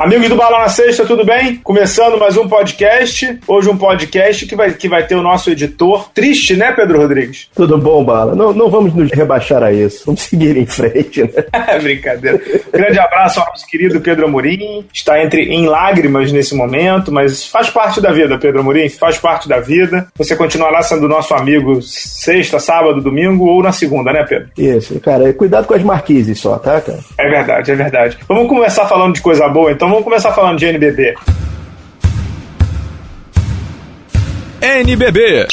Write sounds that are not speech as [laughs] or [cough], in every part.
Amigos do Bala na Sexta, tudo bem? Começando mais um podcast. Hoje um podcast que vai, que vai ter o nosso editor. Triste, né, Pedro Rodrigues? Tudo bom, Bala? Não, não vamos nos rebaixar a isso. Vamos seguir em frente, né? [laughs] É brincadeira. Grande abraço ao nosso querido Pedro Amorim. Está entre em lágrimas nesse momento, mas faz parte da vida, Pedro Amorim. Faz parte da vida. Você continuará sendo nosso amigo sexta, sábado, domingo ou na segunda, né, Pedro? Isso, cara. Cuidado com as marquises só, tá, cara? É verdade, é verdade. Vamos começar falando de coisa boa, então vamos começar falando de NBB. NBB.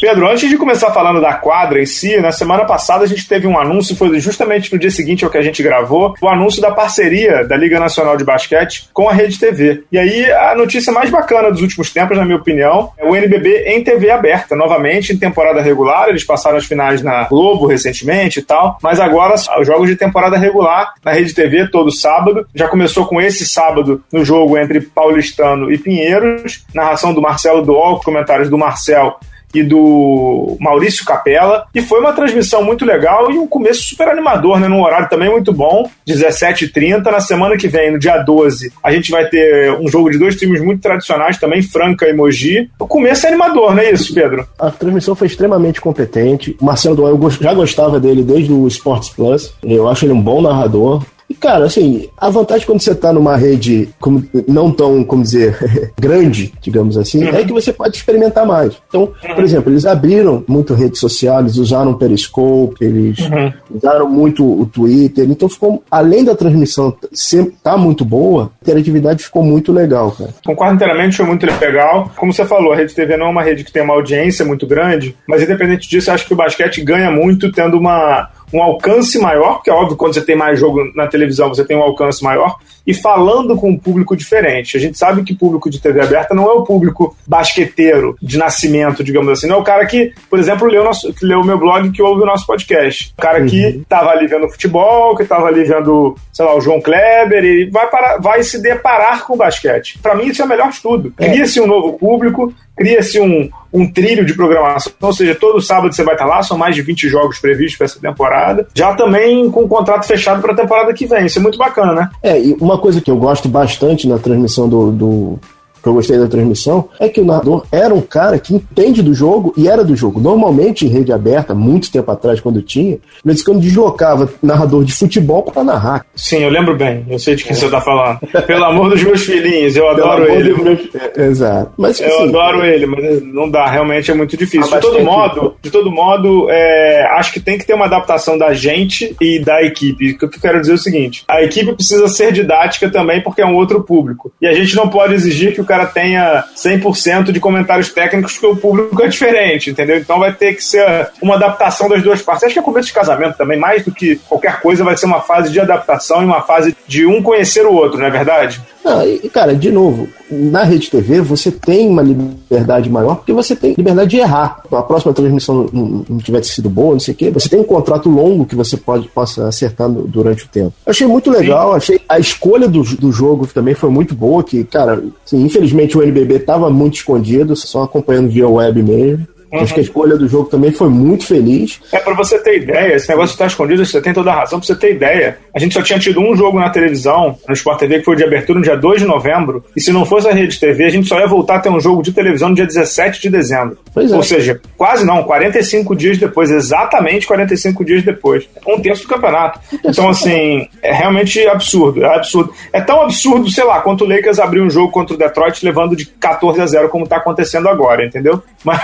Pedro, antes de começar falando da quadra em si, na semana passada a gente teve um anúncio, foi justamente no dia seguinte ao que a gente gravou, o anúncio da parceria da Liga Nacional de Basquete com a Rede TV. E aí a notícia mais bacana dos últimos tempos, na minha opinião, é o NBB em TV aberta, novamente em temporada regular, eles passaram as finais na Globo recentemente e tal, mas agora os jogos de temporada regular na Rede TV todo sábado, já começou com esse sábado no jogo entre Paulistano e Pinheiros, narração do Marcelo Duol, comentários do Marcel e do Maurício Capella. E foi uma transmissão muito legal e um começo super animador, né? Num horário também muito bom, 17h30. Na semana que vem, no dia 12, a gente vai ter um jogo de dois times muito tradicionais também, Franca e Mogi. O começo é animador, não é isso, Pedro? A transmissão foi extremamente competente. O Marcelo Doan, eu já gostava dele desde o Sports Plus. Eu acho ele um bom narrador. E, cara, assim, a vantagem quando você tá numa rede como, não tão, como dizer, [laughs] grande, digamos assim, uhum. é que você pode experimentar mais. Então, uhum. por exemplo, eles abriram muito rede social, eles usaram o Periscope, eles uhum. usaram muito o Twitter, então ficou, além da transmissão sempre tá muito boa, a interatividade ficou muito legal, cara. Concordo inteiramente, foi muito legal. Como você falou, a Rede TV não é uma rede que tem uma audiência muito grande, mas independente disso, eu acho que o basquete ganha muito tendo uma um alcance maior, porque é óbvio quando você tem mais jogo na televisão você tem um alcance maior, e falando com um público diferente. A gente sabe que público de TV aberta não é o público basqueteiro de nascimento, digamos assim. Não é o cara que, por exemplo, leu, nosso, que leu o meu blog que ouve o nosso podcast. O cara que uhum. tava ali vendo futebol, que tava ali vendo, sei lá, o João Kleber, e vai, para, vai se deparar com o basquete. Para mim, isso é o melhor estudo. É. Cria-se um novo público, cria-se um, um trilho de programação, ou seja, todo sábado você vai estar lá, são mais de 20 jogos previstos para essa temporada, já também com o contrato fechado para a temporada que vem. Isso é muito bacana, né? É, e uma coisa que eu gosto bastante na transmissão do, do que eu gostei da transmissão, é que o narrador era um cara que entende do jogo e era do jogo. Normalmente em rede aberta, muito tempo atrás, quando tinha, eles quando deslocava narrador de futebol para narrar. Sim, eu lembro bem, eu sei de quem é. você está falando. Pelo amor dos meus filhinhos, eu adoro ele. Meus... É, exato. Mas, eu assim, adoro ele, mas não dá, realmente é muito difícil. De todo modo, de todo modo, é, acho que tem que ter uma adaptação da gente e da equipe. O que eu quero dizer é o seguinte: a equipe precisa ser didática também, porque é um outro público. E a gente não pode exigir que o cara tenha 100% de comentários técnicos, porque o público é diferente, entendeu? Então vai ter que ser uma adaptação das duas partes. Acho que é começo de casamento também, mais do que qualquer coisa, vai ser uma fase de adaptação e uma fase de um conhecer o outro, não é verdade? Não, e, cara, de novo, na Rede TV você tem uma liberdade maior porque você tem liberdade de errar. A próxima transmissão não, não tiver sido boa, não sei o quê, você tem um contrato longo que você pode, possa acertar no, durante o tempo. Eu achei muito legal, Sim. achei a escolha do, do jogo também foi muito boa, que, cara, assim, infelizmente o NBB estava muito escondido, só acompanhando via web mesmo. Uhum. Acho que a escolha do jogo também foi muito feliz. É, para você ter ideia, esse negócio está escondido, você tem toda a razão, para você ter ideia. A gente só tinha tido um jogo na televisão, no Sport TV, que foi de abertura no dia 2 de novembro, e se não fosse a Rede TV, a gente só ia voltar a ter um jogo de televisão no dia 17 de dezembro. Pois é. Ou seja, quase não, 45 dias depois, exatamente 45 dias depois. Um terço do campeonato. Então, assim, é realmente absurdo, é absurdo. É tão absurdo, sei lá, quanto o Lakers abriu um jogo contra o Detroit levando de 14 a 0, como está acontecendo agora, entendeu? [laughs] Mas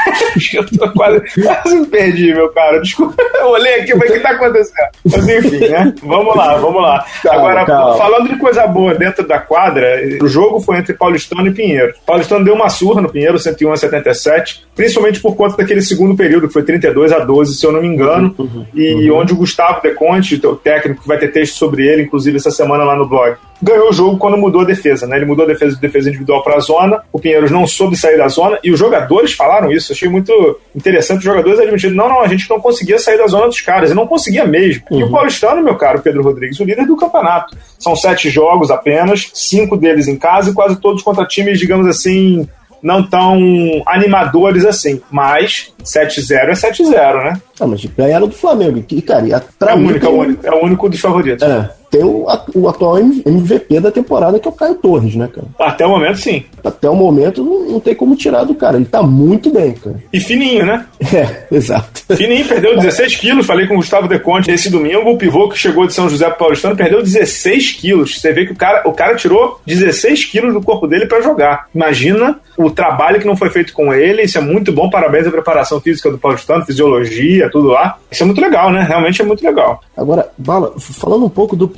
eu tô quase, quase me perdi, meu cara. Desculpa, eu olhei aqui, mas o que tá acontecendo? Mas enfim, né? Vamos lá, vamos lá. Calma, Agora, calma. falando de coisa boa dentro da quadra, o jogo foi entre Paulistano e Pinheiro. Paulistano deu uma surra no Pinheiro, 101 a 77, principalmente por conta daquele segundo período, que foi 32 a 12, se eu não me engano, uhum, uhum, e uhum. onde o Gustavo Deconte, o técnico, que vai ter texto sobre ele, inclusive essa semana lá no blog, ganhou o jogo quando mudou a defesa, né? Ele mudou a defesa de defesa individual para a zona, o Pinheiros não soube sair da zona, e os jogadores falaram isso, achei muito interessante, os jogadores admitindo, não, não, a gente não conseguia sair da zona dos caras, e não conseguia mesmo. Uhum. E o uhum. Paulistano, meu caro Pedro Rodrigues, o líder do campeonato. São sete jogos apenas, cinco deles em casa e quase todos contra times, digamos assim, não tão animadores assim. Mas 7-0 é 7-0, né? Ah, mas ganharam do Flamengo. E, cara, é, o único, é, o único, é o único dos favoritos. É tem o, o, atual MVP da temporada, que é o Caio Torres, né, cara? Até o momento, sim. Até o momento, não, não tem como tirar do cara. Ele tá muito bem, cara. E fininho, né? É, [laughs] exato. Fininho, perdeu [laughs] 16 quilos. Falei com o Gustavo Deconte esse domingo. O pivô que chegou de São José pro Paulistano perdeu 16 quilos. Você vê que o cara, o cara tirou 16 quilos do corpo dele para jogar. Imagina o trabalho que não foi feito com ele. Isso é muito bom. Parabéns à preparação física do Paulistano, fisiologia, tudo lá. Isso é muito legal, né? Realmente é muito legal. Agora, Bala, falando um pouco do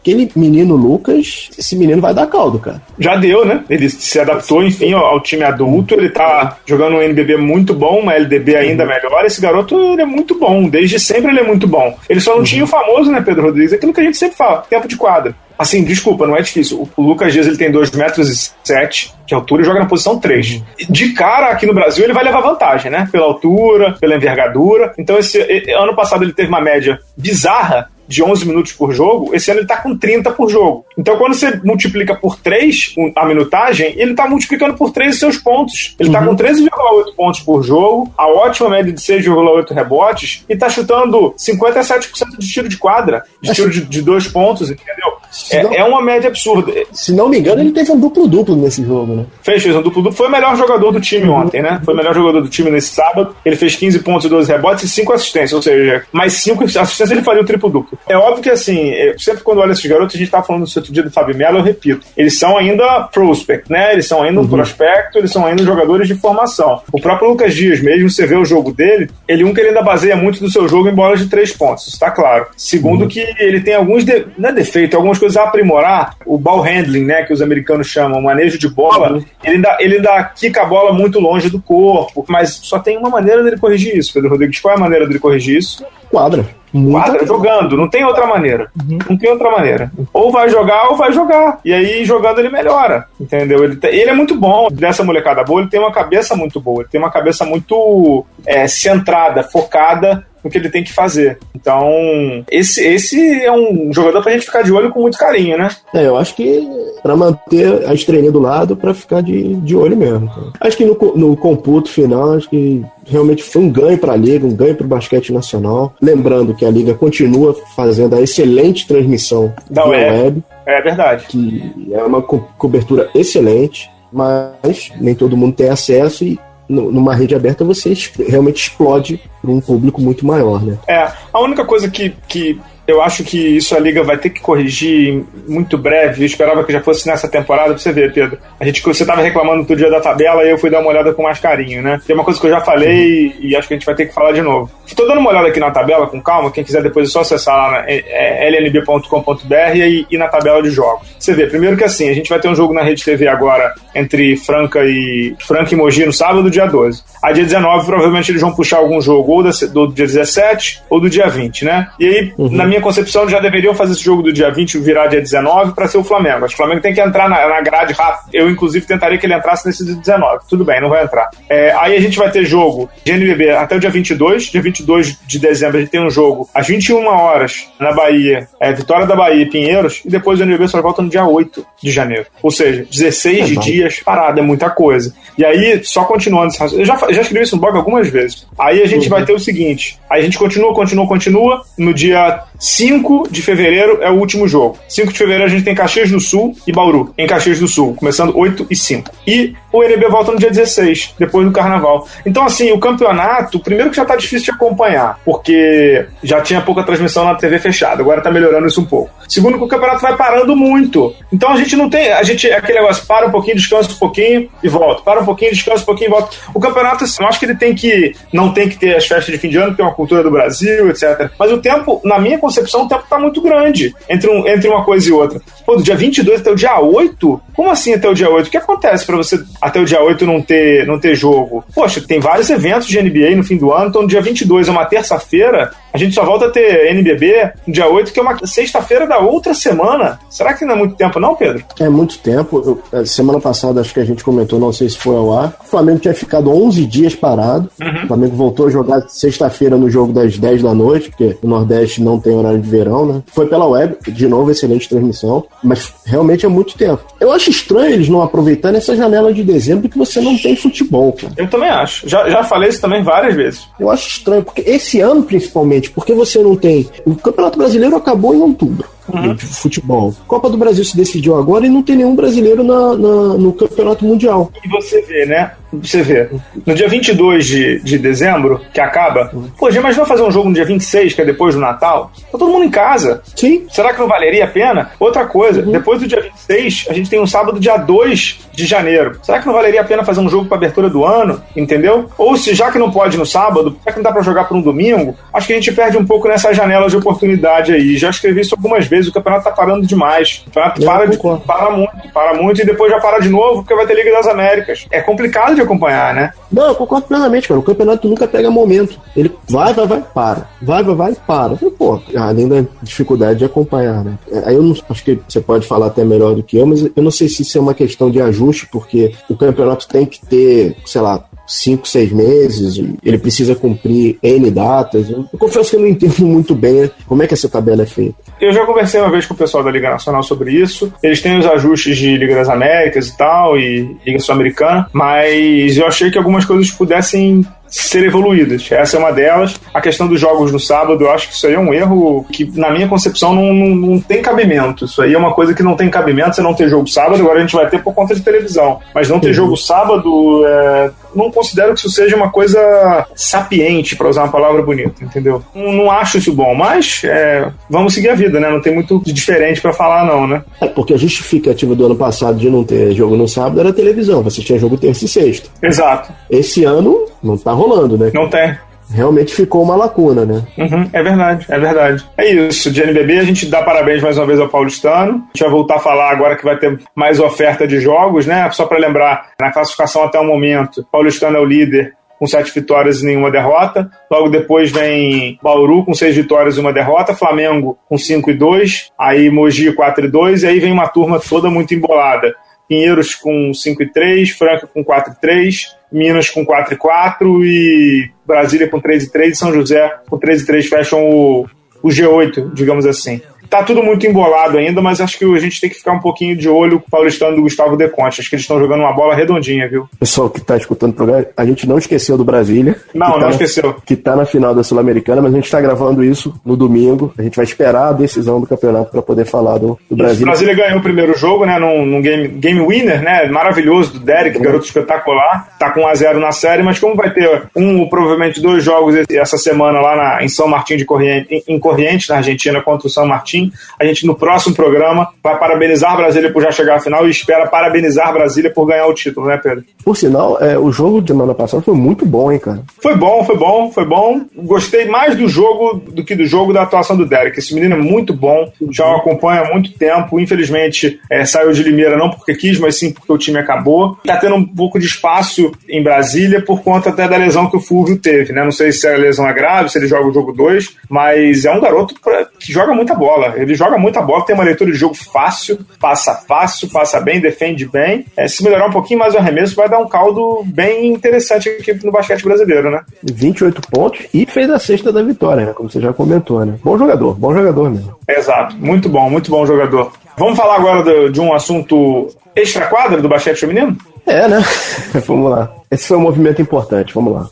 Aquele menino Lucas, esse menino vai dar caldo, cara. Já deu, né? Ele se adaptou, enfim, ao, time adulto. Ele tá jogando um NBB muito bom, uma LDB ainda uhum. melhor. Esse garoto, ele é muito bom. Desde sempre ele é muito bom. Ele só não uhum. tinha o famoso, né, Pedro Rodrigues? Aquilo que a gente sempre fala, tempo de quadra. Assim, desculpa, não é difícil. O Lucas Dias ele tem 2 metros e 7 de altura e joga na posição 3. Uhum. De cara, aqui no Brasil, ele vai levar vantagem, né? Pela altura, pela envergadura. Então, esse ano passado ele teve uma média bizarra de 11 minutos por jogo, esse ano ele tá com 30 por jogo. Então, quando você multiplica por 3 a minutagem, ele tá multiplicando por 3 os seus pontos. Ele tá uhum. tá com 13,8 pontos por jogo, a ótima média de 6,8 rebotes e tá chutando 57% de tiro de quadra, de tiro de, de dois pontos, entendeu? É, não, é, uma média absurda. Se não me engano, ele teve um duplo-duplo nesse jogo, né? Fez, fez um duplo-duplo. Foi o melhor jogador do time uhum. ontem, né? Foi o melhor jogador do time nesse sábado. Ele fez 15 pontos e 12 rebotes e 5 assistências. Ou seja, mais 5 assistências ele faria o triplo-duplo. É óbvio que, assim, sempre quando olho esses garotos, a gente tava falando no outro dia do Fábio Melo, eu repito, eles são ainda prospect, né? Eles são ainda um uhum. prospecto, eles são ainda jogadores de formação. O próprio Lucas Dias, mesmo você vê o jogo dele, ele, um, que ele ainda baseia muito do seu jogo em bolas de três pontos, isso tá claro. Segundo, uhum. que ele tem alguns, de, não é defeito, algumas coisas a aprimorar, o ball handling, né, que os americanos chamam, o manejo de bola, uhum. ele, ainda, ele ainda quica a bola muito longe do corpo, mas só tem uma maneira dele corrigir isso, Pedro Rodrigues. Qual é a maneira dele corrigir isso? Quadra. Quadra jogando, não tem outra maneira. Uhum. Não tem outra maneira. Ou vai jogar ou vai jogar. E aí, jogando, ele melhora. Entendeu? Ele, ele é muito bom. Dessa molecada boa, ele tem uma cabeça muito boa. Ele tem uma cabeça muito é, centrada, focada no que ele tem que fazer. Então, esse, esse é um jogador pra gente ficar de olho com muito carinho, né? É, eu acho que para manter a estrelinha do lado, para ficar de, de olho mesmo. Acho que no, no computo final, acho que realmente foi um ganho para a liga, um ganho para o basquete nacional. Lembrando que a liga continua fazendo a excelente transmissão da web. web. É verdade. Que é uma co cobertura excelente, mas nem todo mundo tem acesso e numa rede aberta você realmente explode para um público muito maior, né? É, a única coisa que, que eu acho que isso a Liga vai ter que corrigir muito breve. Eu esperava que já fosse nessa temporada, pra você ver, Pedro. A gente, você tava reclamando do dia da tabela e eu fui dar uma olhada com mais carinho, né? Tem uma coisa que eu já falei uhum. e acho que a gente vai ter que falar de novo. Tô dando uma olhada aqui na tabela com calma. Quem quiser depois é só acessar lá na é, é lnb.com.br e, e na tabela de jogos. Você vê, primeiro que assim, a gente vai ter um jogo na Rede TV agora entre Franca e Franca e Mogi no sábado, dia 12. A dia 19, provavelmente eles vão puxar algum jogo ou do dia 17 ou do dia 20, né? E aí, uhum. na minha concepção, já deveriam fazer esse jogo do dia 20 virar dia 19 para ser o Flamengo. Acho que o Flamengo tem que entrar na, na grade rápido. Eu, inclusive, tentaria que ele entrasse nesse dia 19. Tudo bem, não vai entrar. É, aí a gente vai ter jogo de NBB até o dia 22. Dia 22 de dezembro a gente tem um jogo às 21 horas na Bahia. É, Vitória da Bahia e Pinheiros. E depois o NBB só volta no dia 8 de janeiro. Ou seja, 16 é dias parado, é muita coisa. E aí, só continuando, eu já, já escrevi isso no blog algumas vezes. Aí a gente uhum. vai ter o seguinte: aí a gente continua, continua, continua. No dia 5 de fevereiro é o último jogo. 5 de fevereiro a gente tem Caxias do Sul e Bauru, em Caxias do Sul, começando 8 e 5. E o NB volta no dia 16, depois do carnaval. Então, assim, o campeonato, primeiro que já tá difícil de acompanhar, porque já tinha pouca transmissão na TV fechada, agora tá melhorando isso um pouco. Segundo que o campeonato vai parando muito. Então a gente não tem. A gente, aquele negócio, para um pouquinho, descansa um pouquinho e volta. Para um pouquinho, descansa um pouquinho e volta. O campeonato, assim, eu acho que ele tem que. Não tem que ter as festas de fim de ano, porque é uma cultura do Brasil, etc. Mas o tempo, na minha concepção, concepção, o tempo tá muito grande entre, um, entre uma coisa e outra. Pô, do dia 22 até o dia 8? Como assim até o dia 8? O que acontece para você até o dia 8 não ter, não ter jogo? Poxa, tem vários eventos de NBA no fim do ano, então no dia 22 é uma terça-feira, A gente só volta a ter NBB no dia 8, que é uma sexta-feira da outra semana. Será que não é muito tempo, não, Pedro? É muito tempo. Eu, semana passada, acho que a gente comentou, não sei se foi ao ar. O Flamengo tinha ficado 11 dias parado. Uhum. O Flamengo voltou a jogar sexta-feira no jogo das 10 da noite, porque o Nordeste não tem horário de verão, né? Foi pela web, de novo, excelente transmissão. Mas realmente é muito tempo. Eu acho estranho eles não aproveitarem essa janela de dezembro que você não tem futebol, cara. Eu também acho. Já, já falei isso também várias vezes. Eu acho estranho, porque esse ano, principalmente, porque você não tem. O Campeonato Brasileiro acabou em outubro uhum. de futebol. Copa do Brasil se decidiu agora e não tem nenhum brasileiro na, na, no Campeonato Mundial. E você vê, né? Você vê. No dia 22 de, de dezembro, que acaba, pô, já imaginou fazer um jogo no dia 26, que é depois do Natal? Tá todo mundo em casa. Sim. Será que não valeria a pena? Outra coisa, uhum. depois do dia 26, a gente tem um sábado, dia 2 de janeiro. Será que não valeria a pena fazer um jogo para abertura do ano? Entendeu? Ou se já que não pode no sábado, já que não dá para jogar por um domingo, acho que a gente perde um pouco nessa janela de oportunidade aí. Já escrevi isso algumas vezes, o campeonato tá parando demais. O campeonato para, de, para muito, para muito e depois já para de novo porque vai ter Liga das Américas. É complicado de acompanhar, né? Não, eu concordo plenamente, cara. O campeonato nunca pega momento. Ele vai, vai, vai, para. Vai, vai, vai, para. E, pô, além da dificuldade de acompanhar, né? É, aí eu não, acho que você pode falar até melhor do que eu, mas eu não sei se isso é uma questão de ajuste, porque o campeonato tem que ter, sei lá, cinco, seis meses, ele precisa cumprir N datas. Eu confesso que eu não entendo muito bem como é que essa tabela é feita. Eu já conversei uma vez com o pessoal da Liga Nacional sobre isso. Eles têm os ajustes de Liga das Américas e tal, e Liga Sul-Americana, mas eu achei que algumas coisas pudessem ser evoluídas. Essa é uma delas. A questão dos jogos no sábado, eu acho que isso aí é um erro que, na minha concepção, não, não, não tem cabimento. Isso aí é uma coisa que não tem cabimento você não ter jogo sábado, agora a gente vai ter por conta de televisão. Mas não ter uhum. jogo sábado, é, não considero que isso seja uma coisa sapiente, para usar uma palavra bonita, entendeu? Não, não acho isso bom, mas é, vamos seguir a vida, né? Não tem muito de diferente para falar, não, né? É, porque a justificativa do ano passado de não ter jogo no sábado era televisão. Você tinha jogo terça e sexta. Exato. Esse ano não tá rolando, né? Não tem realmente ficou uma lacuna, né? Uhum, é verdade, é verdade. É isso, de NBB a gente dá parabéns mais uma vez ao Paulistano. A gente vai voltar a falar agora que vai ter mais oferta de jogos, né? Só para lembrar, na classificação até o momento, Paulistano é o líder com sete vitórias e nenhuma derrota. Logo depois vem Bauru com seis vitórias e uma derrota, Flamengo com cinco e dois, aí Mogi 4 e 2, e aí vem uma turma toda muito embolada. Pinheiros com 5 e 3, Franca com 4 e 3, Minas com 4 e 4 e Brasília com 3 e 3 e São José com 3 e 3 fecham o, o G8, digamos assim tá tudo muito embolado ainda, mas acho que a gente tem que ficar um pouquinho de olho com o paulistano do Gustavo De Conte. Acho que eles estão jogando uma bola redondinha, viu? Pessoal que tá escutando o programa, a gente não esqueceu do Brasília. Não, não tá esqueceu. Na, que tá na final da Sul-Americana, mas a gente tá gravando isso no domingo. A gente vai esperar a decisão do campeonato para poder falar do, do Brasília. O Brasília ganhou o primeiro jogo, né? Num, num game, game winner, né? Maravilhoso do Derek, uhum. garoto espetacular. Tá com 1x0 na série, mas como vai ter um provavelmente dois jogos essa semana lá na, em São Martim de Corrientes, em, em Corrientes, na Argentina, contra o São Martim, a gente no próximo programa vai parabenizar Brasília por já chegar à final e espera parabenizar Brasília por ganhar o título, né, Pedro? Por sinal, é, o jogo de semana passada foi muito bom, hein, cara? Foi bom, foi bom, foi bom. Gostei mais do jogo do que do jogo da atuação do Derek. Esse menino é muito bom, já o acompanha há muito tempo. Infelizmente, é, saiu de Limeira não porque quis, mas sim porque o time acabou. Tá tendo um pouco de espaço em Brasília por conta até da lesão que o Fulvio teve, né? Não sei se a lesão é grave, se ele joga o jogo 2, mas é um garoto pra, que joga muita bola. Ele joga muita bola bola tem uma leitura de jogo fácil, passa fácil, passa bem, defende bem. É, se melhorar um pouquinho mais o arremesso, vai dar um caldo bem interessante aqui no basquete brasileiro, né? 28 pontos e fez a sexta da vitória, né? Como você já comentou, né? Bom jogador, bom jogador mesmo. Exato, muito bom, muito bom jogador. Vamos falar agora de, de um assunto extra-quadra do basquete feminino? É, né? [laughs] vamos lá. Esse foi um movimento importante, vamos lá.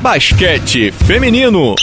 Basquete feminino.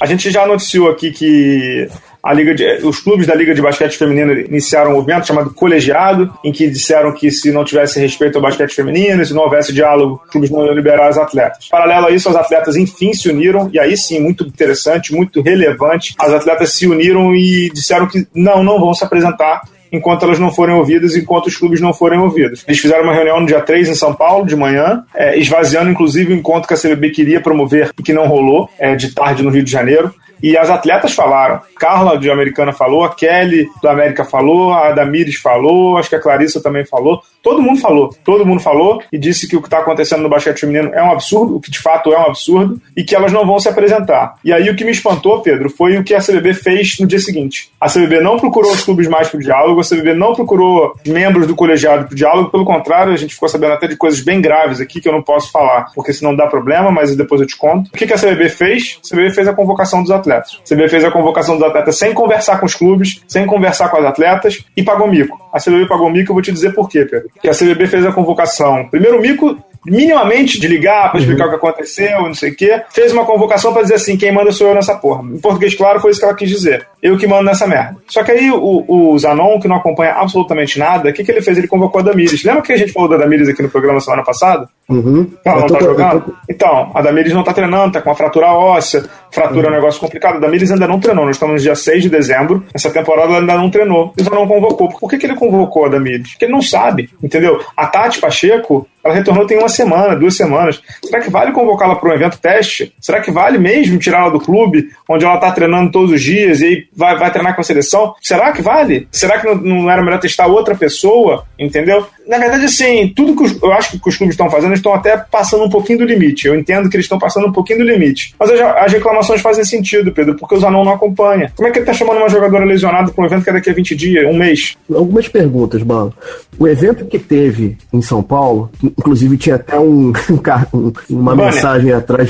A gente já noticiou aqui que a Liga de, os clubes da Liga de Basquete Feminino iniciaram um movimento chamado Colegiado, em que disseram que se não tivesse respeito ao basquete feminino, se não houvesse diálogo, os clubes não iam liberar as atletas. Paralelo a isso, as atletas enfim se uniram, e aí sim, muito interessante, muito relevante, as atletas se uniram e disseram que não, não vão se apresentar enquanto elas não forem ouvidas, enquanto os clubes não forem ouvidos. Eles fizeram uma reunião no dia 3 em São Paulo, de manhã, é, esvaziando inclusive o encontro que a CBB queria promover e que não rolou, é, de tarde no Rio de Janeiro E as atletas falaram. Carla de Americana falou, a Kelly do América falou, a Damires falou, acho que a Clarissa também falou. Todo mundo falou, todo mundo falou e disse que o que está acontecendo no basquete feminino é um absurdo, o que de fato é um absurdo, e que elas não vão se apresentar. E aí o que me espantou, Pedro, foi o que a CBB fez no dia seguinte. A CBB não procurou os clubes mais para o diálogo, a CBB não procurou membros do colegiado para o diálogo, pelo contrário, a gente ficou sabendo até de coisas bem graves aqui que eu não posso falar, porque senão dá problema, mas depois eu te conto. O que, a CBB fez? A CBB fez a convocação dos atletas. A CBB fez a convocação dos atletas sem conversar com os clubes, sem conversar com as atletas e pagou mico. A CBB pagou mico, eu vou te dizer por quê, Pedro. Que a CBB fez a convocação. Primeiro mico minimamente de ligar para explicar uhum. o que aconteceu, não sei o quê, fez uma convocação para dizer assim: quem manda sou eu nessa porra. Em português, claro, foi isso que ela quis dizer. Eu que mando nessa merda. Só que aí o, o Zanon, que não acompanha absolutamente nada, o que, que ele fez? Ele convocou a Damires. Lembra que a gente falou da Damires aqui no programa semana passada? Uhum. Ela não tá jogando? Tô... Então, a Damires não tá treinando, tá com uma fratura óssea. Fratura uhum. é um negócio complicado. A Damires ainda não treinou. Nós estamos no dia 6 de dezembro. Essa temporada ela ainda não treinou. E o Zanon convocou. Por que, que ele convocou a Damires? Porque ele não sabe, entendeu? A Tati Pacheco, ela retornou tem uma semana, duas semanas. Será que vale convocá-la para um evento teste? Será que vale mesmo tirá-la do clube, onde ela está treinando todos os dias e aí vai, vai treinar com a seleção? Será que vale? Será que não, não era melhor testar outra pessoa? Entendeu? Na verdade, assim, tudo que os, eu acho que os clubes estão fazendo, estão até passando um pouquinho do limite. Eu entendo que eles estão passando um pouquinho do limite. Mas as reclamações fazem sentido, Pedro, porque o Zanon não acompanha. Como é que ele está chamando uma jogadora lesionada para um evento que é daqui a 20 dias, um mês? Algumas perguntas, Balo. O evento que teve em São Paulo, inclusive tinha até um, [laughs] um uma banner. mensagem atrás,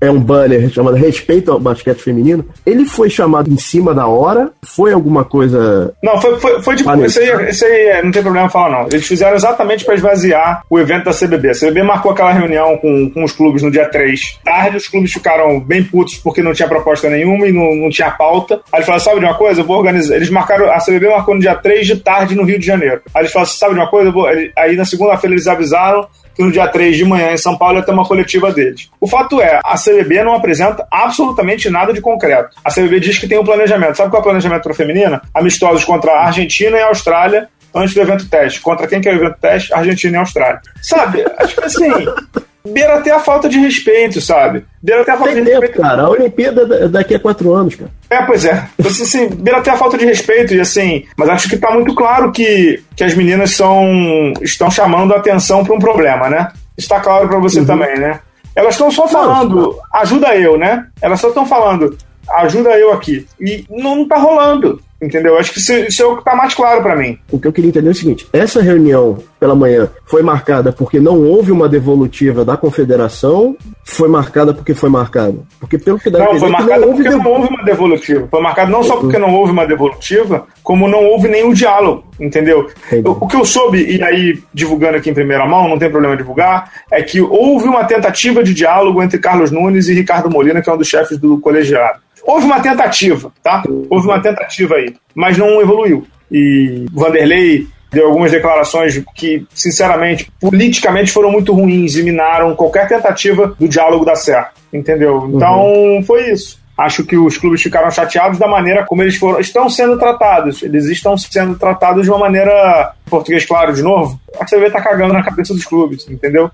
é um banner chamado Respeito ao Basquete Feminino. Ele foi chamado em cima da hora? Foi alguma coisa. Não, foi, foi, foi de. Esse aí, esse aí não tem problema falar, não. Eles fizeram exatamente para esvaziar o evento da CBB. A CBB marcou aquela reunião com, com os clubes no dia 3. Tarde, os clubes ficaram bem putos porque não tinha proposta nenhuma e não, não tinha pauta. Aí eles falaram: sabe de uma coisa? Eu vou organizar. Eles marcaram, a CBB marcou no dia 3 de tarde no Rio de Janeiro. Aí eles falaram: sabe de uma coisa? Vou... Aí na segunda-feira eles avisaram que no dia 3 de manhã em São Paulo ia ter uma coletiva deles. O fato é, a CBB não apresenta absolutamente nada de concreto. A CBB diz que tem um planejamento. Sabe qual é o planejamento para a feminina? Amistosos contra a Argentina e a Austrália antes do evento teste. Contra quem que é o evento teste? Argentina e Austrália. Sabe? Acho que assim, [laughs] beira até a falta de respeito, sabe? Beira até a falta Tem de tempo, respeito. cara. A Olimpíada daqui a quatro anos, cara. É, pois é. Então, assim, assim, beira até a falta de respeito e assim, mas acho que tá muito claro que, que as meninas são estão chamando a atenção para um problema, né? Está claro para você uhum. também, né? Elas estão só falando, ajuda eu, né? Elas só estão falando, ajuda eu aqui. E não tá rolando. Entendeu? Acho que isso, isso é o que tá mais claro para mim. O que eu queria entender é o seguinte: essa reunião pela manhã foi marcada porque não houve uma devolutiva da confederação, foi marcada porque foi marcada? Porque pelo que dá Não, foi marcada porque não houve uma devolutiva. Foi marcada não só porque não houve uma devolutiva, como não houve nenhum diálogo, entendeu? O que eu soube, e aí divulgando aqui em primeira mão, não tem problema divulgar, é que houve uma tentativa de diálogo entre Carlos Nunes e Ricardo Molina, que é um dos chefes do colegiado. Houve uma tentativa, tá? Houve uma tentativa aí, mas não evoluiu. E Vanderlei deu algumas declarações que, sinceramente, politicamente foram muito ruins e minaram qualquer tentativa do diálogo dar certo, entendeu? Então, uhum. foi isso. Acho que os clubes ficaram chateados da maneira como eles foram, estão sendo tratados. Eles estão sendo tratados de uma maneira, português claro de novo, a CB tá cagando na cabeça dos clubes, entendeu?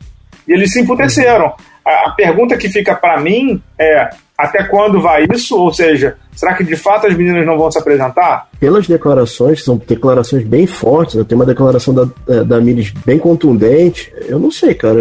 E eles se emputeceram. A, a pergunta que fica para mim é: até quando vai isso? Ou seja, será que de fato as meninas não vão se apresentar? Pelas declarações, são declarações bem fortes, né? tem uma declaração da, é, da Miris bem contundente. Eu não sei, cara.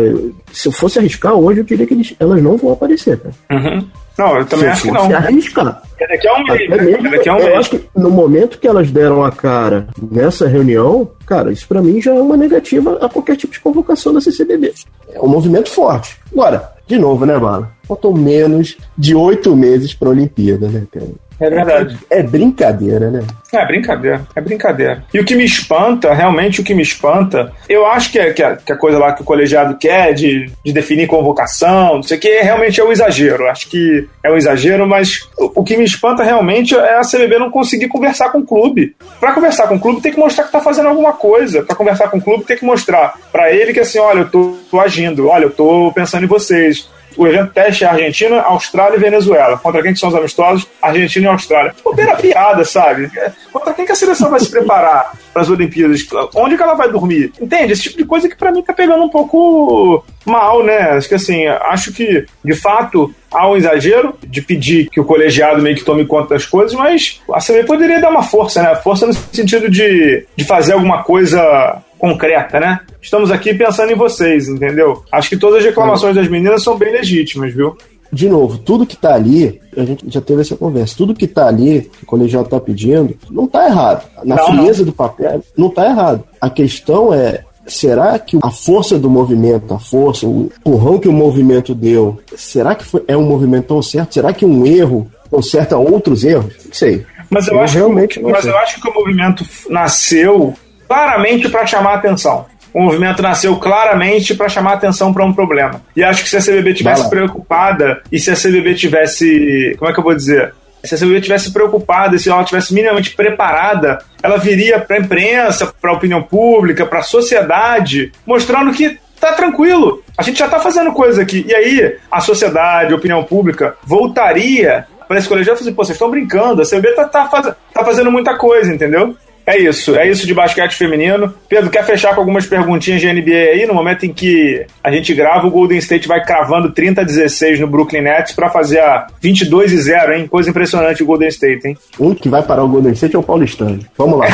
Se eu fosse arriscar hoje, eu diria que eles, elas não vão aparecer, cara. Uhum. Não, eu também se acho que não. Se arriscar. Daqui a um mês, mesmo, daqui a um eu mês. acho que no momento que elas deram a cara nessa reunião, cara, isso para mim já é uma negativa a qualquer tipo de convocação da CCBB. É um movimento forte. Agora, de novo, né, Bala? Faltam menos de oito meses para a Olimpíada, né, cara? É verdade. É brincadeira, né? É brincadeira, é brincadeira. E o que me espanta, realmente o que me espanta, eu acho que, é, que, a, que a coisa lá que o colegiado quer de, de definir convocação, não sei o que, realmente é um exagero. Acho que é um exagero, mas o, o que me espanta realmente é a CBB não conseguir conversar com o clube. Para conversar com o clube, tem que mostrar que tá fazendo alguma coisa. Para conversar com o clube, tem que mostrar para ele que assim, olha, eu tô, tô agindo, olha, eu tô pensando em vocês O evento teste é Argentina, Austrália e Venezuela. Contra quem que são os amistosos? Argentina e Austrália. Pô, beira piada, sabe? Contra quem que a seleção vai se preparar para as Olimpíadas? Onde que ela vai dormir? Entende? Esse tipo de coisa que para mim tá pegando um pouco mal, né? Acho que assim, acho que de fato há um exagero de pedir que o colegiado meio que tome conta das coisas, mas a CBB poderia dar uma força, né? Força no sentido de, de fazer alguma coisa concreta, né? Estamos aqui pensando em vocês, entendeu? Acho que todas as reclamações das meninas são bem legítimas, viu? De novo, tudo que tá ali, a gente já teve essa conversa, tudo que tá ali, que o colegiado tá pedindo, não tá errado. Na não, frieza não. do papel, não tá errado. A questão é, será que a força do movimento, a força, o empurrão que o movimento deu, será que foi, é um movimento tão certo? Será que um erro conserta outros erros? Não sei. Mas eu, eu acho que, mas eu acho que o movimento nasceu claramente para chamar a atenção. O movimento nasceu claramente para chamar atenção para um problema. E acho que se a CBB tivesse preocupada e se a CBB tivesse, como é que eu vou dizer? Se a CBB tivesse preocupada, se ela tivesse minimamente preparada, ela viria para a imprensa, para a opinião pública, para a sociedade, mostrando que tá tranquilo. A gente já tá fazendo coisa aqui. E aí, a sociedade, a opinião pública, voltaria para esse colegiado e falar assim, pô, vocês estão brincando, a CBB tá, tá, faz... tá fazendo muita coisa, entendeu? É isso, é isso de basquete feminino. Pedro, quer fechar com algumas perguntinhas de NBA aí? No momento em que a gente grava, o Golden State vai cravando 30 a 16 no Brooklyn Nets para fazer a 22 e 0, hein? Coisa impressionante o Golden State, hein? Um que vai parar o Golden State é o Paulistano. Vamos lá.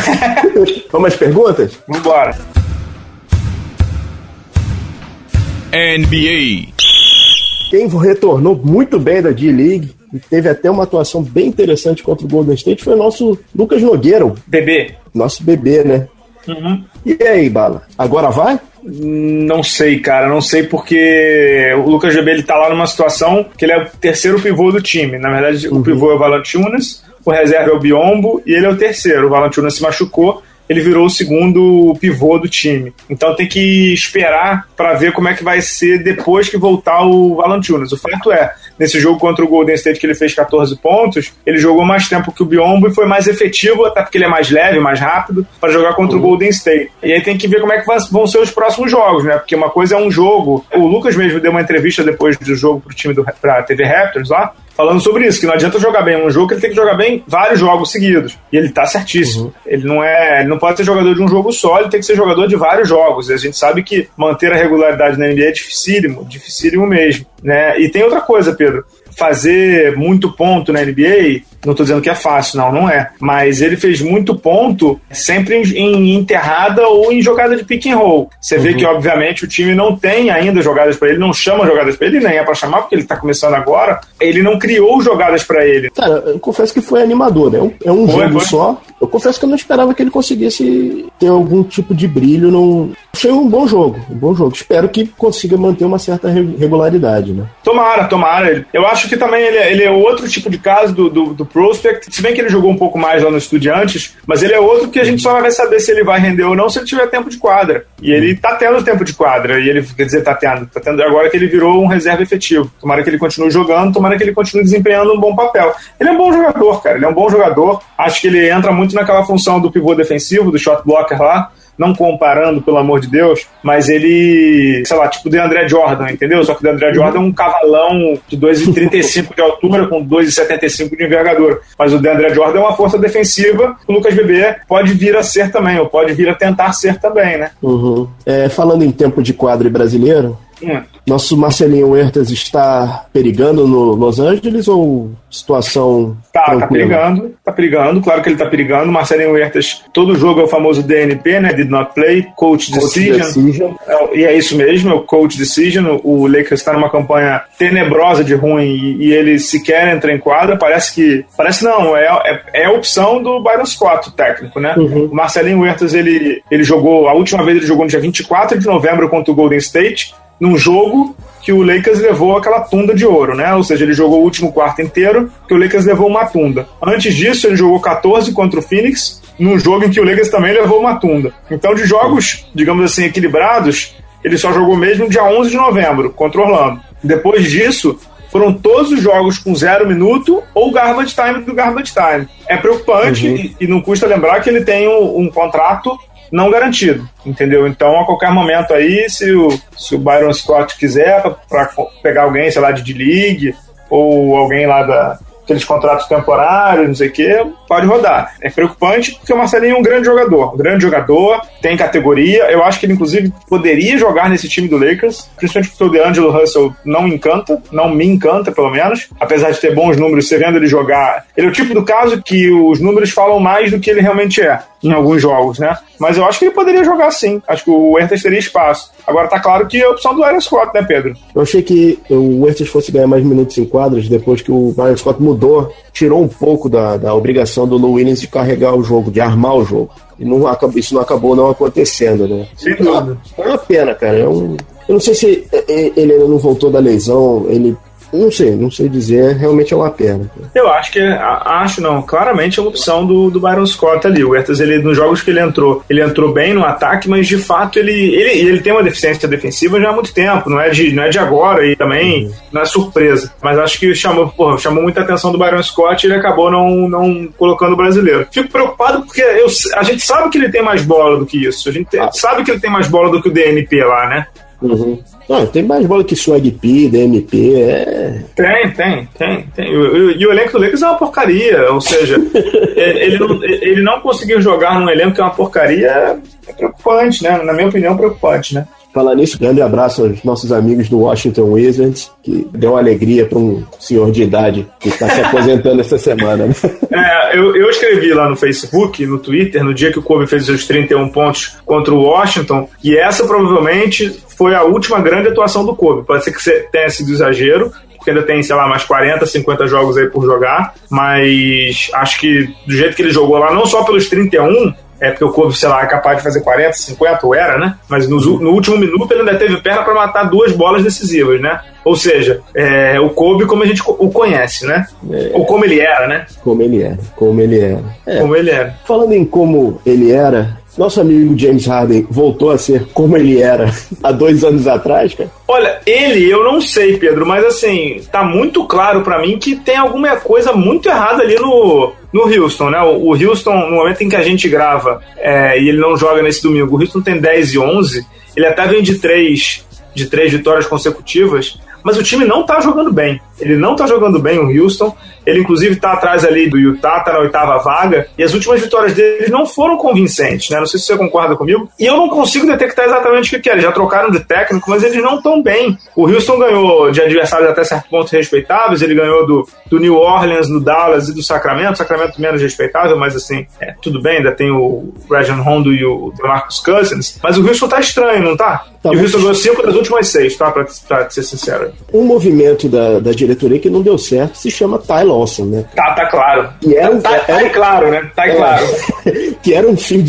[laughs] Vamos às perguntas? Vambora. NBA. Quem retornou muito bem da D-League e teve até uma atuação bem interessante contra o Golden State foi o nosso Lucas Nogueira. Bebê. Nosso bebê, né? Uhum. E aí, Bala? Agora vai? Não sei, cara, não sei porque o Lucas Bebê ele tá lá numa situação que ele é o terceiro pivô do time. Na verdade, uhum. o pivô é o Valanciunas, o reserva é o Biombo e ele é o terceiro. O Valanciunas se machucou ele virou o segundo pivô do time. Então tem que esperar para ver como é que vai ser depois que voltar o Valanciunas. O fato é, nesse jogo contra o Golden State que ele fez 14 pontos, ele jogou mais tempo que o Biombo e foi mais efetivo, até porque ele é mais leve, mais rápido, para jogar contra uhum. o Golden State. E aí tem que ver como é que vão ser os próximos jogos, né? Porque uma coisa é um jogo. O Lucas mesmo deu uma entrevista depois do jogo pro time do pra TV Raptors lá, falando sobre isso, que não adianta jogar bem um jogo, ele tem que jogar bem vários jogos seguidos. E ele tá certíssimo. Uhum. Ele não é, ele não pode ser jogador de um jogo só, ele tem que ser jogador de vários jogos. E a gente sabe que manter a regularidade na NBA é dificílimo, dificílimo mesmo, né? E tem outra coisa, Pedro fazer muito ponto na NBA, não estou dizendo que é fácil, não, não é. Mas ele fez muito ponto sempre em, enterrada ou em jogada de pick and roll. Você uhum. vê que, obviamente, o time não tem ainda jogadas para ele, não chama jogadas para ele, nem é para chamar, porque ele está começando agora. Ele não criou jogadas para ele. Cara, eu confesso que foi animador, né? É um foi, jogo foi. só. Eu confesso que eu não esperava que ele conseguisse ter algum tipo de brilho. Não... Achei um bom jogo, um bom jogo. Espero que consiga manter uma certa regularidade, né? Tomara, tomara. Eu acho acho que também ele, é, ele é outro tipo de caso do, do, do, Prospect, se bem que ele jogou um pouco mais lá no Estudiantes, mas ele é outro que a gente só vai saber se ele vai render ou não se ele tiver tempo de quadra. E ele tá tendo tempo de quadra, e ele, quer dizer, tá tendo, tá tendo agora que ele virou um reserva efetivo. Tomara que ele continue jogando, tomara que ele continue desempenhando um bom papel. Ele é um bom jogador, cara, ele é um bom jogador. Acho que ele entra muito naquela função do pivô defensivo, do shot blocker lá não comparando, pelo amor de Deus, mas ele, sei lá, tipo o André Jordan, entendeu? Só que o André Jordan é um cavalão de 2,35 de altura com 2,75 de envergadura. Mas o André Jordan é uma força defensiva, o Lucas Bebê pode vir a ser também, ou pode vir a tentar ser também, né? Uhum. É, falando em tempo de quadro brasileiro, hum. Nosso Marcelinho Huertas está perigando no Los Angeles ou situação. Tá, tá tranquila? tá perigando, tá perigando, claro que ele tá perigando. Marcelinho Huertas, todo jogo é o famoso DNP, né? Did not play, coach, coach decision. decision. É, e é isso mesmo, é o coach decision. O Lakers está numa campanha tenebrosa de ruim e, e, ele sequer entra em quadra. Parece que. Parece não, é, é, é a opção do Byron Scott, o técnico, né? Uhum. O Marcelinho Huertas, ele, ele jogou. A última vez ele jogou no dia 24 de novembro contra o Golden State num jogo que o Lakers levou aquela tunda de ouro, né? Ou seja, ele jogou o último quarto inteiro, que o Lakers levou uma tunda. Antes disso, ele jogou 14 contra o Phoenix, num jogo em que o Lakers também levou uma tunda. Então, de jogos, digamos assim, equilibrados, ele só jogou mesmo dia 11 de novembro contra o Orlando. Depois disso, foram todos os jogos com zero minuto ou garbage time do garbage time. É preocupante uhum. e, e, não custa lembrar que ele tem um, um contrato não garantido, entendeu? Então, a qualquer momento aí, se o, se o Byron Scott quiser para pegar alguém, sei lá, de D-League ou alguém lá da, aqueles contratos temporários, não sei o quê, pode rodar. É preocupante porque o Marcelinho é um grande jogador, um grande jogador, tem categoria. Eu acho que ele, inclusive, poderia jogar nesse time do Lakers, principalmente porque o DeAngelo Russell não encanta, não me encanta, pelo menos. Apesar de ter bons números, você vendo ele jogar. Ele é o tipo do caso que os números falam mais do que ele realmente é em alguns jogos, né? Mas eu acho que ele poderia jogar sim. Acho que o Ertas teria espaço. Agora tá claro que é a opção do Aaron Scott, né, Pedro? Eu achei que o Ertas fosse ganhar mais minutos em quadras depois que o Aaron Scott mudou, tirou um pouco da, da obrigação do Lou Williams de carregar o jogo, de armar o jogo. E não, isso não acabou não acontecendo, né? Sem dúvida. É uma pena, cara. É um, eu não sei se ele ainda não voltou da lesão, ele não sei, não sei dizer, realmente é uma pena. Eu acho que, acho não, claramente é uma opção do, do Byron Scott ali. O Ertas, ele, nos jogos que ele entrou, ele entrou bem no ataque, mas de fato ele, ele, ele tem uma deficiência defensiva já há muito tempo, não é de, não é de agora e também uhum. não é surpresa. Mas acho que chamou, porra, chamou muita atenção do Byron Scott e ele acabou não, não colocando o brasileiro. Fico preocupado porque eu, a gente sabe que ele tem mais bola do que isso, a gente ah. sabe que ele tem mais bola do que o DNP lá, né? Uhum. Tem mais bola que Swag P, DMP, é. Tem, tem, tem. tem. E, o elenco do Lakers é uma porcaria. Ou seja, [laughs] ele, não, ele não conseguir jogar num elenco que é uma porcaria é preocupante, né? Na minha opinião, preocupante, né? Falar nisso, grande abraço aos nossos amigos do Washington Wizards, que deu alegria para um senhor de idade que está se aposentando essa semana. Né? [laughs] É, eu, eu escrevi lá no Facebook, no Twitter, no dia que o Kobe fez os seus 31 pontos contra o Washington, e essa provavelmente foi a última grande atuação do Kobe. Pode ser que tenha sido exagero, porque ainda tem, sei lá, mais 40, 50 jogos aí por jogar, mas acho que do jeito que ele jogou lá, não só pelos 31, é porque o Kobe, sei lá, é capaz de fazer 40, 50, ou era, né? Mas no, no último minuto ele ainda teve perna para matar duas bolas decisivas, né? Ou seja, é, o Kobe como a gente o conhece, né? É. Ou como ele era, né? Como ele era, como ele era. É. Como ele era. Falando em como ele era, nosso amigo James Harden voltou a ser como ele era há dois anos atrás, cara? Olha, ele, eu não sei, Pedro, mas assim, tá muito claro para mim que tem alguma coisa muito errada ali no, no Houston, né? O, Houston, no momento em que a gente grava é, e ele não joga nesse domingo, o Houston tem 10 e 11, ele até vem de três, de três vitórias consecutivas, mas o time não tá jogando bem. Ele não tá jogando bem o Houston. Ele, inclusive, tá atrás ali do Utah, tá na oitava vaga. E as últimas vitórias dele não foram convincentes, né? Não sei se você concorda comigo. E eu não consigo detectar exatamente o que, é. Eles já trocaram de técnico, mas eles não estão bem. O Houston ganhou de adversários até certo ponto respeitáveis. Ele ganhou do, do New Orleans, do Dallas e do Sacramento. Sacramento menos respeitável, mas assim, é, tudo bem. Ainda tem o Rajon Rondo e o DeMarcus Cousins. Mas o Houston tá estranho, não tá? tá e o Houston ganhou cinco das últimas seis, tá? Pra, pra ser sincero. Um movimento da, da diretoria que não deu certo se chama Ty Lawson, né? Tá, tá claro. Que era um, tá, tá, claro, né? Tá é, claro. [laughs] que era um fio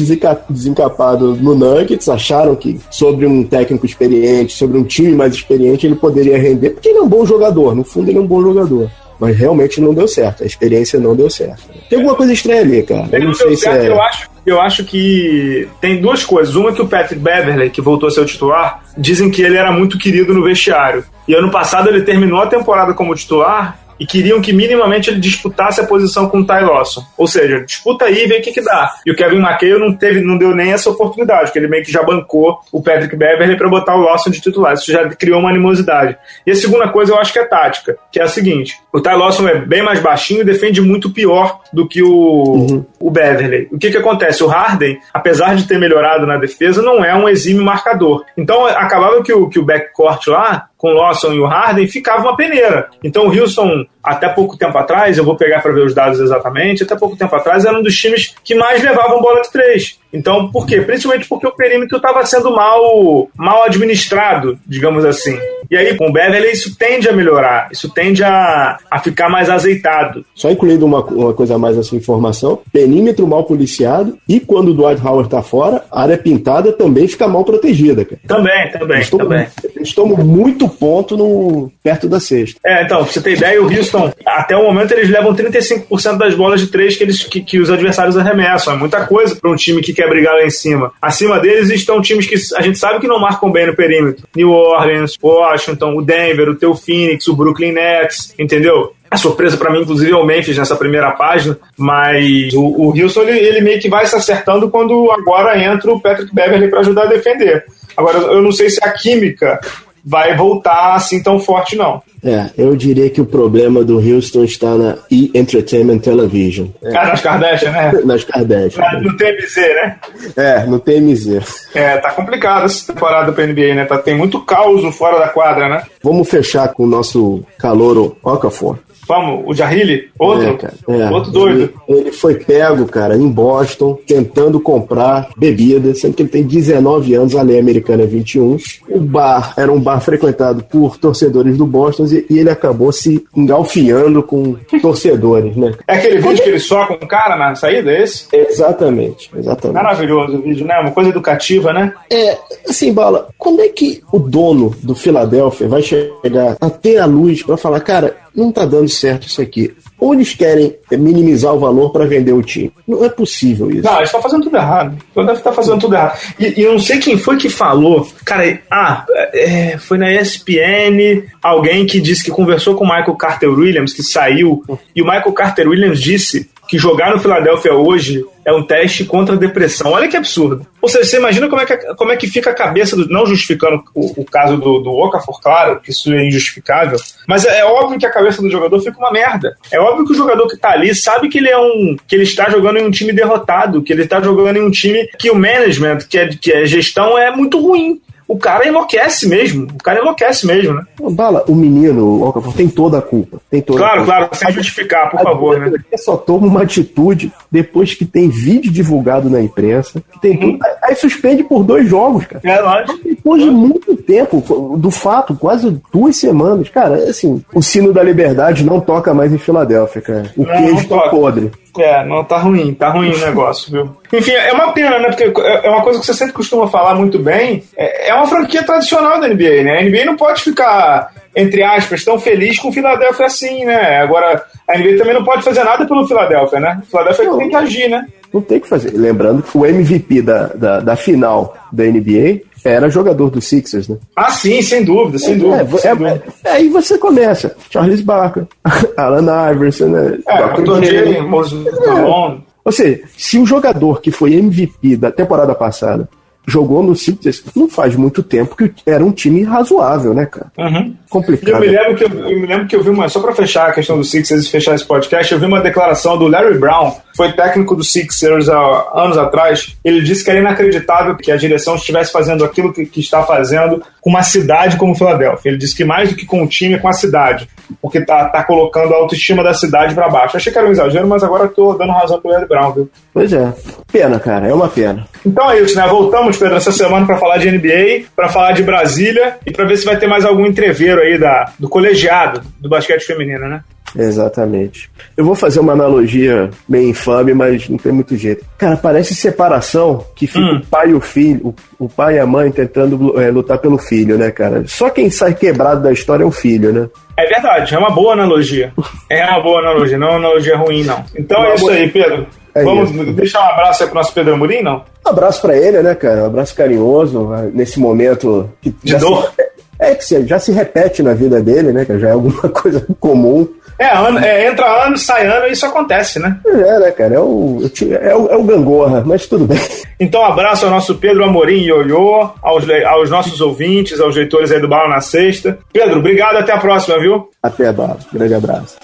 desencapado no Nuggets, acharam que sobre um técnico experiente, sobre um time mais experiente, ele poderia render, porque ele é um bom jogador, no fundo ele é um bom jogador. Mas realmente não deu certo, a experiência não deu certo. Tem alguma coisa estranha ali, cara. Ele não, não sei se certo, é... eu acho eu acho que tem duas coisas. Uma é que o Patrick Beverley, que voltou a ser o titular, dizem que ele era muito querido no vestiário. E ano passado ele terminou a temporada como titular e queriam que minimamente ele disputasse a posição com o Ty Lawson. Ou seja, disputa aí e vê o que, que dá. E o Kevin McHale não, teve, não deu nem essa oportunidade, porque ele meio que já bancou o Patrick Beverly para botar o Lawson de titular. Isso já criou uma animosidade. E a segunda coisa eu acho que é tática, que é a seguinte: o Ty Lawson é bem mais baixinho e defende muito pior do que o, uhum. o Beverly. O que, que acontece? O Harden, apesar de ter melhorado na defesa, não é um exímio marcador. Então acabava que o, que o backcourt lá com o Lawson e o Harden, ficava uma peneira. Então o Houston, até pouco tempo atrás, eu vou pegar para ver os dados exatamente, até pouco tempo atrás era um dos times que mais levavam bola de três. Então, por quê? Principalmente porque o perímetro estava sendo mal, mal administrado, digamos assim. E aí, com o Beverly, isso tende a melhorar, isso tende a, a ficar mais azeitado. Só incluindo uma, uma coisa a mais nessa informação: perímetro mal policiado e quando o Dwight Howard está fora, a área pintada também fica mal protegida. Cara. Também, também. Tomam, também. Eles tomam muito ponto no, perto da sexta. É, então, pra você ter ideia, o Houston, até o momento, eles levam 35% das bolas de três que, eles, que, que os adversários arremessam. É muita coisa para um time que quer brigar lá em cima. Acima deles estão times que a gente sabe que não marcam bem no perímetro. New Orleans, Washington, o Denver, o teu Phoenix, o Brooklyn Nets, entendeu? A surpresa para mim, inclusive, é o Memphis nessa primeira página, mas o, o Houston ele, ele, meio que vai se acertando quando agora entra o Patrick Beverly para ajudar a defender. Agora, eu não sei se a química vai voltar assim tão forte, não. É, eu diria que o problema do Houston está na E! Entertainment Television. É. Ah, nas Kardashian, né? [laughs] nas Kardashian. no TMZ, né? É, no TMZ. É, tá complicado essa temporada pra NBA, né? Tá, tem muito caos fora da quadra, né? Vamos fechar com o nosso calouro Okafor. Vamos, o Jahili, outro, é, é. outro doido. Ele, ele, foi pego, cara, em Boston, tentando comprar bebida, sendo que ele tem 19 anos, a lei americana é 21. O bar era um bar frequentado por torcedores do Boston e, e ele acabou se engalfiando com torcedores, né? É aquele vídeo que ele soca um cara na saída, é esse? Exatamente, exatamente. Maravilhoso o vídeo, né? Uma coisa educativa, né? É, assim, Bala, quando é que o dono do Philadelphia vai chegar a ter a luz para falar, cara, não tá dando certo isso aqui. Ou eles querem minimizar o valor para vender o time. Não é possível isso. Não, eles estão fazendo tudo errado. Eles devem estar fazendo tudo errado. E, e, eu não sei quem foi que falou. Cara, ah, é, foi na ESPN alguém que disse que conversou com o Michael Carter Williams, que saiu, e o Michael Carter Williams disse que jogar no Philadelphia hoje é um teste contra a depressão. Olha que absurdo. Ou seja, você imagina como é que, como é que fica a cabeça do. Não justificando o, o caso do, do Okafor, claro, que isso é injustificável, mas é, é, óbvio que a cabeça do jogador fica uma merda. É óbvio que o jogador que tá ali sabe que ele é um. que ele está jogando em um time derrotado, que ele está jogando em um time que o management, que é, que é gestão, é muito ruim o cara enlouquece mesmo. O cara enlouquece mesmo, né? Bala, o menino, tem toda a culpa. Tem toda claro, claro, sem justificar, por favor, né? Ele só toma uma atitude depois que tem vídeo divulgado na imprensa, que tem tudo. Uhum. Aí suspende por dois jogos, cara. É, lógico. Depois de muito tempo, do fato, quase duas semanas, cara, assim, o sino da liberdade não toca mais em Filadélfia, cara. O não, queijo não tá podre. É, não, tá ruim, tá ruim o [laughs] negócio, viu? Enfim, é uma pena, né? Porque é uma coisa que você sempre costuma falar muito bem. É, é uma franquia tradicional da NBA, né? A NBA não pode ficar, entre aspas, tão feliz com o Philadelphia assim, né? Agora, a NBA também não pode fazer nada pelo Philadelphia, né? O Philadelphia não, tem que agir, né? Não tem que fazer. Lembrando que o MVP da, da, da final da NBA era jogador do Sixers, né? Ah, sim, sem dúvida, sem é, dúvida. É, sem é, dúvida. É, aí você começa. Charles Barker, [laughs] Alan Iverson, né? É. J, Malone. Ou seja, se o jogador que foi MVP da temporada passada jogou no Sixers não faz muito tempo que era um time razoável, né, cara? Uhum. Complicado. Eu me, lembro que eu, eu, me lembro que eu vi uma. Só para fechar a questão do Sixers e fechar esse podcast, eu vi uma declaração do Larry Brown, foi técnico do Sixers há anos atrás. Ele disse que era inacreditável que a direção estivesse fazendo aquilo que, que está fazendo com uma cidade como Filadélfia. Ele disse que mais do que com o time, é com a cidade. Porque tá, tá colocando a autoestima da cidade para baixo. Achei que era um exagero, mas agora tô dando razão pro Larry Brown, viu? Pois é. Pena, cara. É uma pena. Então é isso, né? Voltamos, Pedro, essa semana para falar de NBA, para falar de Brasília e para ver se vai ter mais algum entreveiro aí da, do colegiado do basquete feminino, né? Exatamente. Eu vou fazer uma analogia meio infame, mas não tem muito jeito. Cara, parece separação que fica hum. o pai e o filho, o, o pai e a mãe tentando é, lutar pelo filho, né, cara? Só quem sai quebrado da história é o filho, né? É verdade, é uma boa analogia. É uma boa analogia, não é uma analogia ruim, não. Então é, é isso aí, Pedro. É Vamos isso. deixar um abraço aí pro nosso Pedro Amorim, não? Um abraço para ele, né, cara? Um abraço carinhoso nesse momento que de dor. Se, é que já se repete na vida dele, né? Que já é alguma [laughs] coisa comum. É, ano, é, entra ano, sai ano e isso acontece, né? É, né, cara? É o, é o, é o gangorra, mas tudo bem. Então, abraço ao nosso Pedro Amorim Ioiô, aos, aos nossos ouvintes, aos leitores aí do Bala na Sexta. Pedro, obrigado, até a próxima, viu? Até, Bala. Grande abraço.